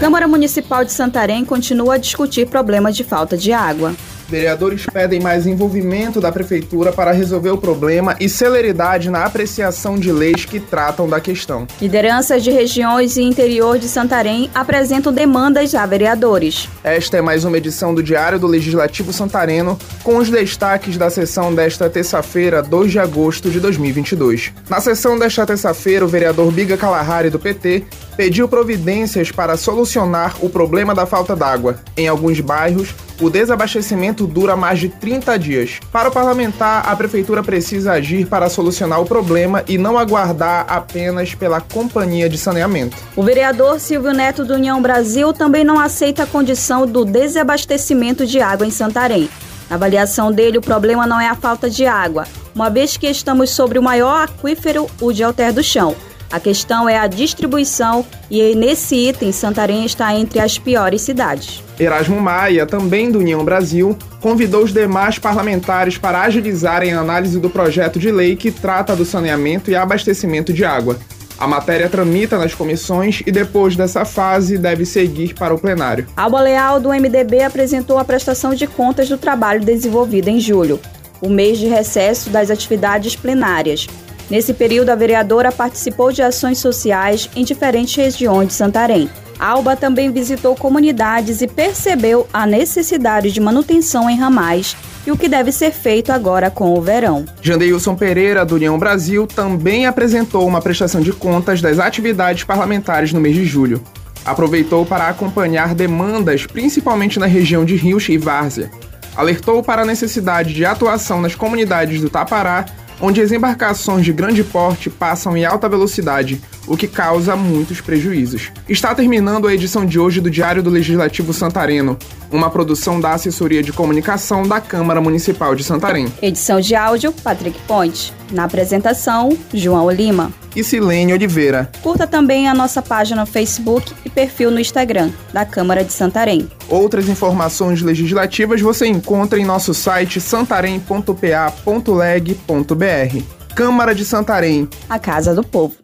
Câmara Municipal de Santarém continua a discutir problemas de falta de água. Vereadores pedem mais envolvimento da Prefeitura para resolver o problema e celeridade na apreciação de leis que tratam da questão. Lideranças de regiões e interior de Santarém apresentam demandas a vereadores. Esta é mais uma edição do Diário do Legislativo Santareno, com os destaques da sessão desta terça-feira, 2 de agosto de 2022. Na sessão desta terça-feira, o vereador Biga Kalahari, do PT, pediu providências para solucionar o problema da falta d'água. Em alguns bairros, o desabastecimento dura mais de 30 dias. Para o parlamentar, a prefeitura precisa agir para solucionar o problema e não aguardar apenas pela companhia de saneamento. O vereador Silvio Neto do União Brasil também não aceita a condição do desabastecimento de água em Santarém. Na avaliação dele, o problema não é a falta de água, uma vez que estamos sobre o maior aquífero, o de Alter do Chão. A questão é a distribuição e nesse item Santarém está entre as piores cidades. Erasmo Maia, também do União Brasil, convidou os demais parlamentares para agilizarem a análise do projeto de lei que trata do saneamento e abastecimento de água. A matéria tramita nas comissões e depois dessa fase deve seguir para o plenário. Alba Leal, do MDB, apresentou a prestação de contas do trabalho desenvolvido em julho, o mês de recesso das atividades plenárias. Nesse período, a vereadora participou de ações sociais em diferentes regiões de Santarém. Alba também visitou comunidades e percebeu a necessidade de manutenção em ramais e o que deve ser feito agora com o verão. Jandeilson Pereira, do União Brasil, também apresentou uma prestação de contas das atividades parlamentares no mês de julho. Aproveitou para acompanhar demandas, principalmente na região de Rios e Várzea. Alertou para a necessidade de atuação nas comunidades do Tapará onde as embarcações de grande porte passam em alta velocidade, o que causa muitos prejuízos. Está terminando a edição de hoje do Diário do Legislativo Santareno, uma produção da Assessoria de Comunicação da Câmara Municipal de Santarém. Edição de áudio, Patrick Ponte. Na apresentação, João Lima. E Silene Oliveira. Curta também a nossa página no Facebook e perfil no Instagram da Câmara de Santarém. Outras informações legislativas você encontra em nosso site santarém.pa.leg.br. Câmara de Santarém. A Casa do Povo.